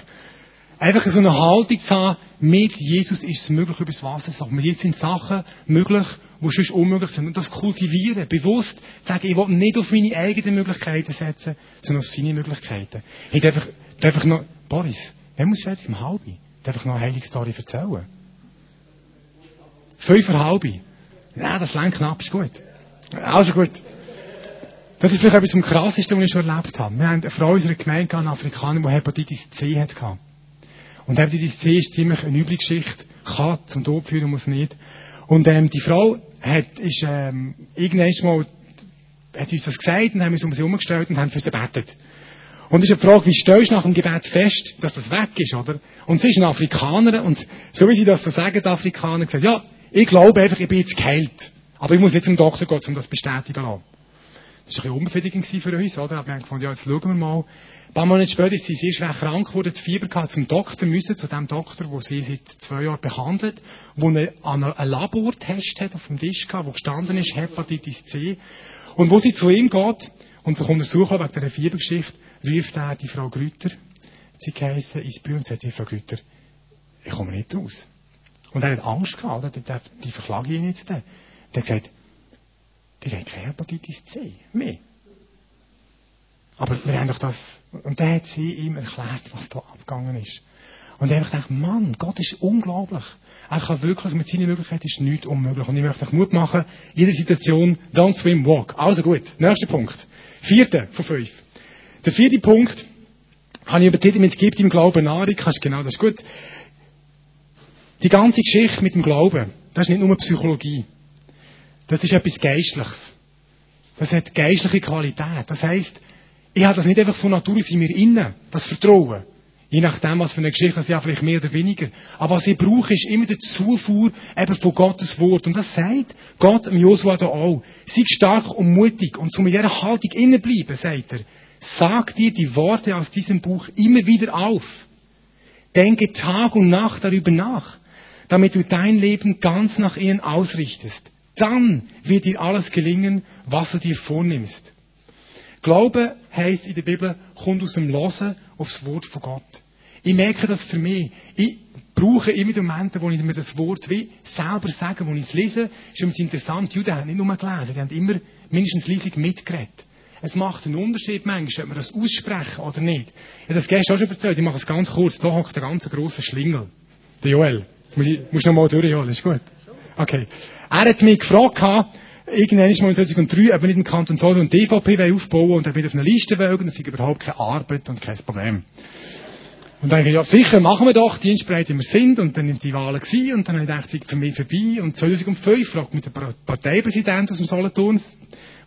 Einfach so eine Haltung zu haben, mit Jesus ist es möglich, über das Wasser zu sagen. Jesus sind Sachen möglich, die sonst unmöglich sind. Und das kultivieren, bewusst sagen, ich will nicht auf meine eigenen Möglichkeiten setzen, sondern auf seine Möglichkeiten. Ich darf einfach, darf noch, Boris, wer muss jetzt im Halbi? Darf ich noch eine heilige Story erzählen? Fünf vor halbi. Ja, das lenkt knapp, ist gut. Also gut. Das ist vielleicht etwas am krassesten, was ich schon erlebt habe. Wir haben eine Frau in unserer Gemeinde, eine Afrikanerin, die Hepatitis C hatte. Und Hepatitis C ist ziemlich eine üble Geschichte. Kann zum Tod führen, muss nicht. Und ähm, die Frau hat, ist, ähm, irgendwann mal, hat uns das gesagt und haben uns um sie herumgestellt und haben für sie gebetet. Und es ist eine Frage, wie stellst du nach dem Gebet fest, dass das weg ist, oder? Und sie ist eine Afrikanerin und so wie sie das so sagen, die Afrikaner, gesagt, ja, ich glaube einfach, ich bin jetzt geheilt. Aber ich muss nicht zum Doktor gehen, um das bestätigen lassen. Das war ein bisschen unbefriedigend für uns, oder? Aber wir haben gefunden, ja, jetzt schauen wir mal. Ein paar Monate später ist sie sehr schwer krank geworden, Fieber gehabt, zum Doktor müssen, zu dem Doktor, wo sie seit zwei Jahren behandelt, wo eine, einen Labortest hat auf dem Tisch gehabt, wo gestanden ist, Hepatitis C. Und wo sie zu ihm geht und sich untersuchen wegen dieser Fiebergeschichte, ruft er die Frau Grüter, sie geheissen, ins Büro und sagt, die Frau Grüter, ich komme nicht raus. Und er hat Angst gehabt, oder? Die, die verklage ich jetzt. Der hat gesagt, die haben keine Hepatitis C mehr. Aber wir haben doch das, und dann hat sie ihm erklärt, was da abgegangen ist. Und ich habe gedacht, Mann, Gott ist unglaublich. Er kann wirklich, mit seinen Möglichkeiten ist nichts unmöglich. Und ich möchte euch Mut machen, in jeder Situation, don't swim, walk. Also gut, nächster Punkt. Vierter von fünf. Der vierte Punkt, habe ich übertittelt mit Gibt im Glauben Nahrung. Kannst genau, das ist gut. Die ganze Geschichte mit dem Glauben, das ist nicht nur Psychologie. Das ist etwas Geistliches. Das hat geistliche Qualität. Das heisst, ich habe das nicht einfach von Natur aus in mir innen, das Vertrauen. Je nachdem, was für eine Geschichte das ja vielleicht mehr oder weniger. Aber was ich brauche, ist immer der Zufuhr eben von Gottes Wort. Und das sagt Gott im Josua da auch. Sei stark und mutig und zu mit dieser Haltung innenbleiben, sagt er. Sag dir die Worte aus diesem Buch immer wieder auf. Denke Tag und Nacht darüber nach, damit du dein Leben ganz nach ihnen ausrichtest. Dann wird dir alles gelingen, was du dir vornimmst. Glaube heisst in der Bibel, kommt aus dem Losen aufs Wort von Gott. Ich merke das für mich. Ich brauche immer die Momente, wo ich mir das Wort wie selber sage, wo ich es lese. Ist übrigens interessant, die Juden haben nicht nur gelesen, die haben immer mindestens leisig mitgeredet. Es macht einen Unterschied manchmal, ob wir das aussprechen oder nicht. Ich habe das gestern schon erzählt, ich mache es ganz kurz. Da hockt der ganze grosse Schlingel. Der Joel. Muss ich, musst du noch mal durchholen, ist gut? Okay. Er hat mich gefragt, irgendwann ist mal in 2003, ob wir nicht im Kanton Solothurn und DVP aufbauen und er wird auf einer Liste wählen, das ist überhaupt keine Arbeit und kein Problem. Und dann denke ich, ja sicher, machen wir doch, dienstbereit wie wir sind, und dann sind die Wahlen gewesen, und dann habe ich gedacht, für mich vorbei, und 2005 fragt mich der Parteipräsident aus dem Solothurn,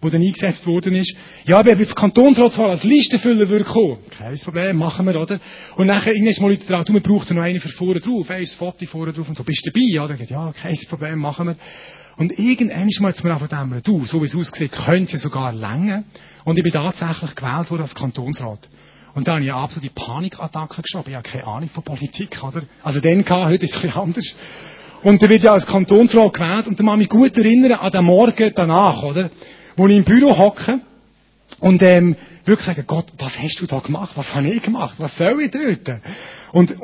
wo dann eingesetzt worden ist, ja, wer bei der Kantonsratswahl als Listenfüller würde kommen. Kein Problem, machen wir, oder? Und nachher irgendwann mal Leute dran, du, wir brauchen noch einen für vorne drauf, ein Foto vorne drauf, und so, bist du dabei? Ja, dann geht, ja, kein Problem, machen wir. Und irgendwann mir jetzt mir einfach dem, du, so wie es aussieht, könnte es sogar länger. Und ich bin tatsächlich gewählt worden als Kantonsrat. Und da habe ich eine absolute Panikattacke geschoben. Ich habe keine Ahnung von Politik, oder? Also den gehabt, heute ist es ein bisschen anders. Und der wird ja als Kantonsrat gewählt. Und da muss ich mich gut erinnern an den Morgen danach, oder? Wo ich im Büro hocke und ähm, wirklich sage, Gott, was hast du da gemacht? Was habe ich gemacht? Was soll ich dort? Und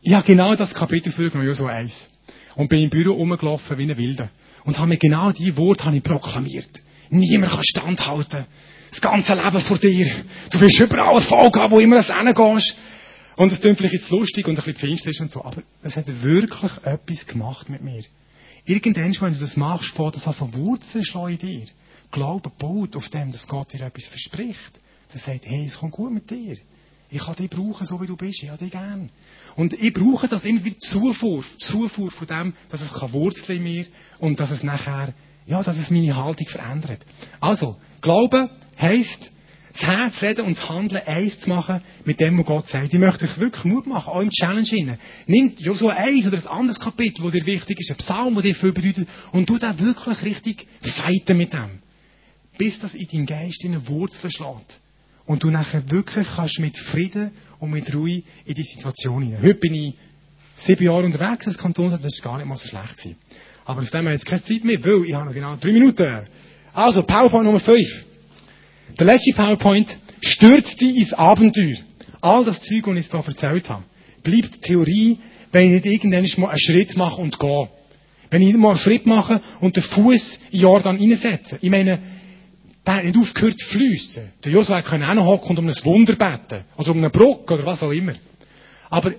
ich habe genau das Kapitel ja so eins. Und bin im Büro rumgelaufen wie ein Wilder. Und habe mir genau die Worte habe ich proklamiert. Niemand kann standhalten. Das ganze Leben vor dir. Du wirst überall Erfolg haben, wo immer du hingehst. Und es klingt vielleicht jetzt lustig und ein bisschen pfingstlich und so, aber es hat wirklich etwas gemacht mit mir. Irgendwann, wenn du das machst, fängt das an von Wurzeln in dir. Glaube baut auf dem, dass Gott dir etwas verspricht. Er sagt, hey, es kommt gut mit dir. Ich kann dich brauchen, so wie du bist. Ich habe dich gern. Und ich brauche das immer wieder Zufuhr. Zufuhr von dem, dass es kann Wurzeln in mir und dass es nachher, ja, dass es meine Haltung verändert. Also, Glauben heisst, das Herz reden und das Handeln eins zu machen mit dem, was Gott sagt. Ich möchte euch wirklich Mut machen, auch im Challenge hinein. Nimm ja so eins oder ein anderes Kapitel, das dir wichtig ist, ein Psalm, der dir viel bedeutet, und du da wirklich richtig feiten mit dem. Bis das in deinem Geist in eine Wurzel schlägt. Und du nachher wirklich kannst mit Frieden und mit Ruhe in die Situation hinein. Heute bin ich sieben Jahre unterwegs als Kantonsrat, das ist gar nicht mal so schlecht gewesen. Aber auf dem haben wir jetzt keine Zeit mehr, weil ich habe noch genau drei Minuten. Also, PowerPoint Nummer fünf. Der letzte PowerPoint stürzt dich ins Abenteuer. All das Zeug, das ich da erzählt habe, bleibt Theorie, wenn ich nicht irgendwann mal einen Schritt mache und gehe. Wenn ich nicht mal einen Schritt mache und den Fuß in Jordan reinsetze. Ich meine, der hat nicht aufgehört zu fliessen. Der Josua noch hocken und um ein Wunder beten. Oder um eine Brücke oder was auch immer. Aber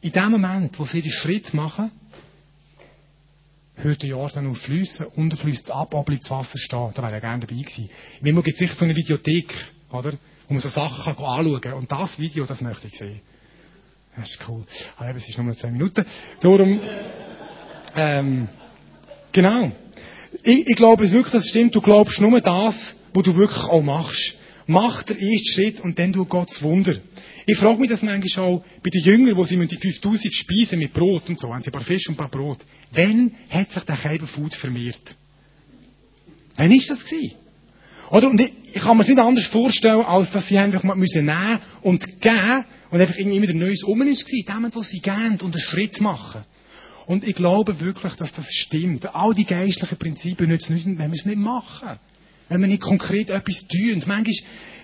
in dem Moment, wo sie den Schritt machen, hört der Jordan auf fließen, unten fließt es ab, oben bleibt das Wasser stehen. Da wäre ich gerne dabei gewesen. Mir gibt es sicher so eine Videothek, oder? Wo man so Sachen kann anschauen kann. Und das Video, das möchte ich sehen. Das ist cool. Ah, eben, es ist nur 10 Minuten. Darum, ähm, genau. Ich, ich glaube wirklich, das stimmt. Du glaubst nur das, was du wirklich auch machst. Mach den ersten Schritt und dann tu Gottes Wunder. Ich frage mich das manchmal auch bei den Jüngern, wo sie die 5000 speisen mit Brot und so, haben sie ein paar Fisch und ein paar Brot. Wann hat sich der Kälberfood vermehrt? Wann ist das gewesen? Oder, und ich, ich kann mir es nicht anders vorstellen, als dass sie einfach mal müssen nehmen und geben und einfach irgendwie wieder Neues um ist gewesen, dem, was sie geben und einen Schritt machen. Und ich glaube wirklich, dass das stimmt. All die geistlichen Prinzipien nützen nicht, wenn wir es nicht machen. Wenn wir nicht konkret etwas tun. Manchmal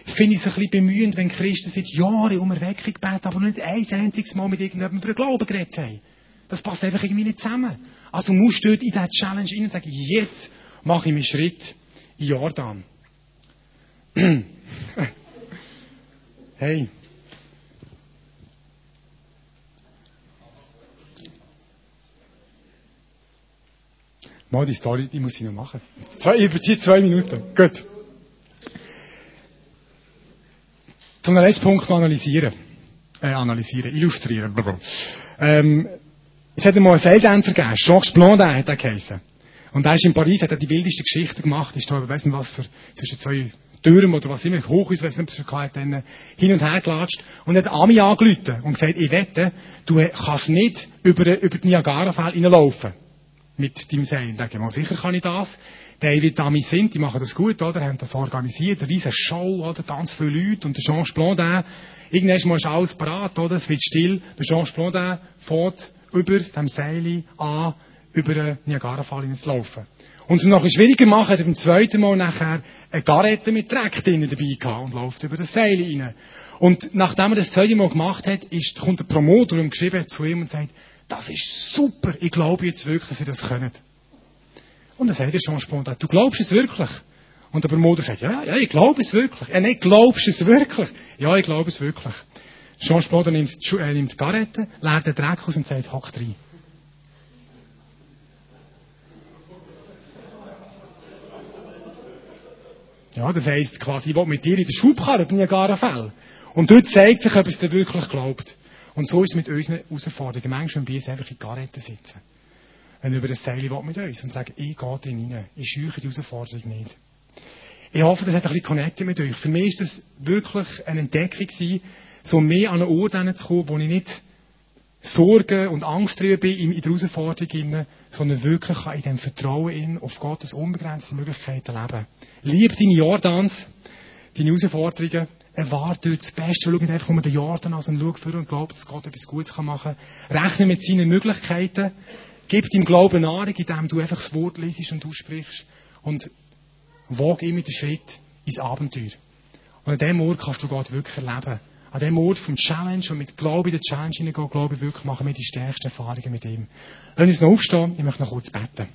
finde ich es ein bisschen bemühend, wenn Christen seit Jahren um Erweckung beten, aber nicht ein einziges Mal mit irgendjemandem über den Glauben geredet haben. Das passt einfach irgendwie nicht zusammen. Also musst du in diese Challenge rein und sagen, jetzt mache ich meinen Schritt in Jordan. [clears throat] hey. Mal die Story, die muss ich noch machen. Zwei, ich überziehe zwei Minuten. Gut. Zum letzten Punkt analysieren. Äh, analysieren, illustrieren. Ähm, es hat einmal einen Feldänzer gegeben, Georges Blondin hat er geheißen. Und er ist in Paris, hat er die wildeste Geschichte gemacht, ist da, weiss nicht was für, zwischen zwei Türmen oder was immer, hoch ist, weiss nicht, was er dann hin und her gelatscht und hat Ami angerufen und gesagt, ich wette, du kannst nicht über, über die Niagara-Fälle hineinlaufen mit deinem Sein. Denke ich mal, sicher kann ich das. David Dami sind, die machen das gut, oder? Haben das organisiert, eine riesige Show, oder? Ganz viele Leute. Und der Jean Blondin, irgendwann mal ist alles parat, oder? Es wird still. Der Jean Blondin fährt über dem Seil an, über den Niagara-Fall zu laufen. Und es noch schwieriger machen, hat er beim zweiten Mal nachher eine Garette mit Dreck drinnen dabei gehabt und läuft über das Seil rein. Und nachdem er das zweite Mal gemacht hat, ist, kommt der Promoter und geschrieben zu ihm und sagt, das ist super, ich glaube jetzt wirklich, dass ihr das könnt. Und dann sagt er schon spontan, du glaubst es wirklich? Und der Promoter sagt, ja, ja, ich glaube es wirklich. Ja, nein, glaubst es wirklich? Ja, ich glaube es wirklich. Jean Spoder nimmt, äh, nimmt die Garette, leert den Dreck aus und sagt, hock rein. Ja, das heisst quasi, ich will mit dir in der Schubkarre bei Niagara-Fell. Und dort zeigt sich, ob es dir wirklich glaubt. Und so ist es mit unseren Herausforderungen. Manchmal bei uns einfach in die Garette sitzen. Wenn über das Seil will mit uns und sagen, ich gehe drin rein. Ich scheuche die Herausforderung nicht. Ich hoffe, das hat ein bisschen connected mit euch. Für mich ist das wirklich eine Entdeckung gewesen, so mehr an einen Ort zu kommen, wo ich nicht Sorgen und Angst drüber bin in der Herausforderung, sondern wirklich in dem Vertrauen in, auf Gottes unbegrenzte Möglichkeiten leben. Liebe deine Jordans, deine Herausforderungen, erwarte dort das Beste, schau nicht einfach um den Jordan an und schau für und glaub, dass Gott etwas Gutes machen kann. Rechne mit seinen Möglichkeiten, gib deinem Glauben Nahrung, indem du einfach das Wort lesest und aussprichst und wag immer den Schritt ins Abenteuer. Und an dem Ort kannst du Gott wirklich erleben an dem Ort vom Challenge und mit Glaube in den Challenge hineingehen, Glaube wirklich machen wir die stärksten Erfahrungen mit ihm. Lass uns noch aufstehen, ich möchte noch kurz beten.